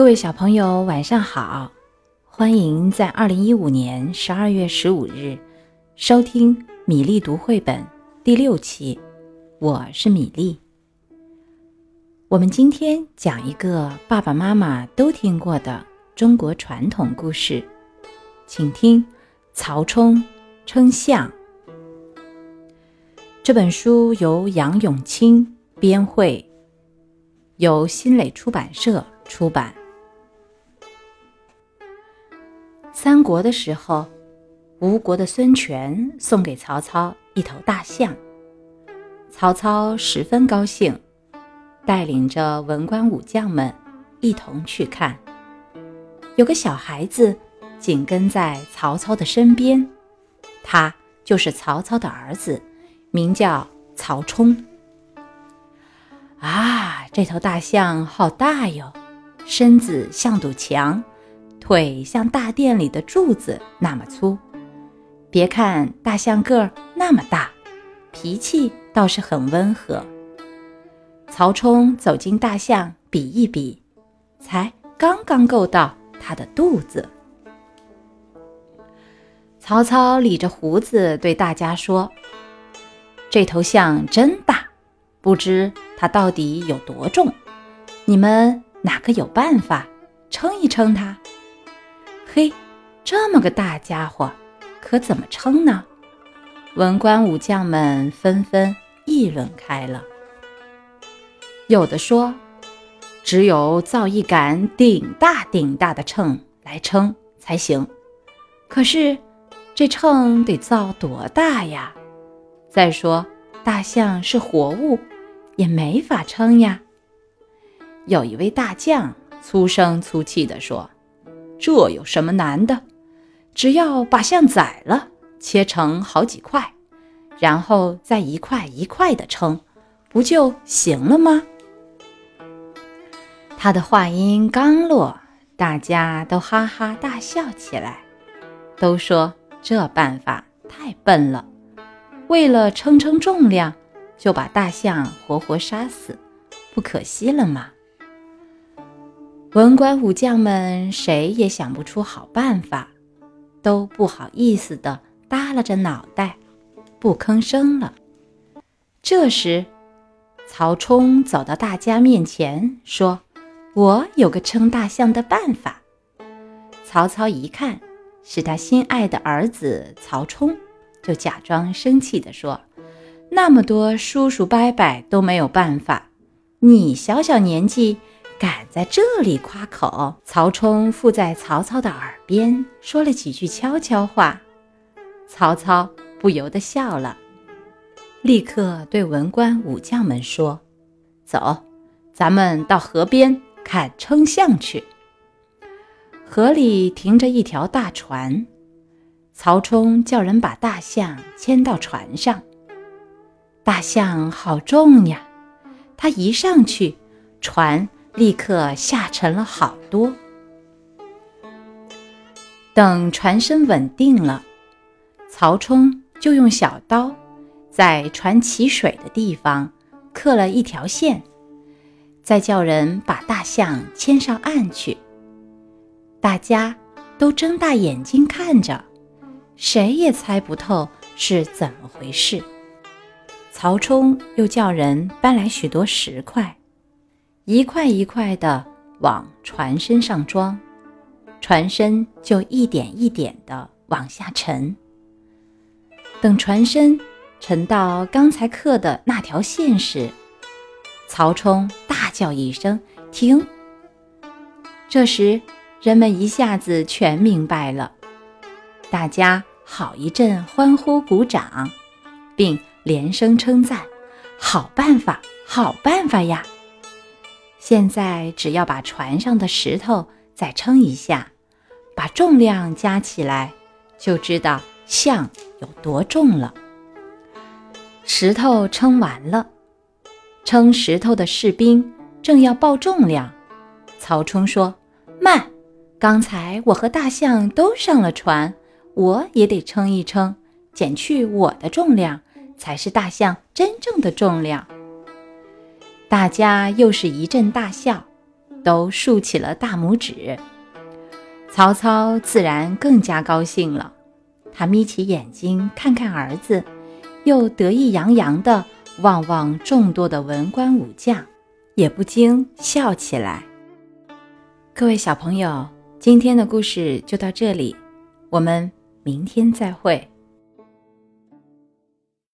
各位小朋友，晚上好！欢迎在二零一五年十二月十五日收听米粒读绘本第六期。我是米粒。我们今天讲一个爸爸妈妈都听过的中国传统故事，请听《曹冲称象》。这本书由杨永清编绘，由新蕾出版社出版。三国的时候，吴国的孙权送给曹操一头大象，曹操十分高兴，带领着文官武将们一同去看。有个小孩子紧跟在曹操的身边，他就是曹操的儿子，名叫曹冲。啊，这头大象好大哟，身子像堵墙。腿像大殿里的柱子那么粗，别看大象个儿那么大，脾气倒是很温和。曹冲走进大象，比一比，才刚刚够到它的肚子。曹操理着胡子对大家说：“这头象真大，不知它到底有多重？你们哪个有办法称一称它？”嘿，这么个大家伙，可怎么称呢？文官武将们纷纷议论开了。有的说，只有造一杆顶大顶大的秤来称才行。可是，这秤得造多大呀？再说，大象是活物，也没法称呀。有一位大将粗声粗气地说。这有什么难的？只要把象宰了，切成好几块，然后再一块一块的称，不就行了吗？他的话音刚落，大家都哈哈大笑起来，都说这办法太笨了。为了称称重量，就把大象活活杀死，不可惜了吗？文官武将们谁也想不出好办法，都不好意思地耷拉着脑袋，不吭声了。这时，曹冲走到大家面前，说：“我有个称大象的办法。”曹操一看是他心爱的儿子曹冲，就假装生气地说：“那么多叔叔伯伯都没有办法，你小小年纪。”敢在这里夸口？曹冲附在曹操的耳边说了几句悄悄话，曹操不由得笑了，立刻对文官武将们说：“走，咱们到河边看称象去。”河里停着一条大船，曹冲叫人把大象牵到船上。大象好重呀，他一上去，船。立刻下沉了好多。等船身稳定了，曹冲就用小刀在船起水的地方刻了一条线，再叫人把大象牵上岸去。大家都睁大眼睛看着，谁也猜不透是怎么回事。曹冲又叫人搬来许多石块。一块一块的往船身上装，船身就一点一点的往下沉。等船身沉到刚才刻的那条线时，曹冲大叫一声“停”。这时，人们一下子全明白了，大家好一阵欢呼鼓掌，并连声称赞：“好办法，好办法呀！”现在只要把船上的石头再称一下，把重量加起来，就知道象有多重了。石头称完了，称石头的士兵正要报重量，曹冲说：“慢，刚才我和大象都上了船，我也得称一称，减去我的重量，才是大象真正的重量。”大家又是一阵大笑，都竖起了大拇指。曹操自然更加高兴了，他眯起眼睛看看儿子，又得意洋洋地望望众多的文官武将，也不禁笑起来。各位小朋友，今天的故事就到这里，我们明天再会。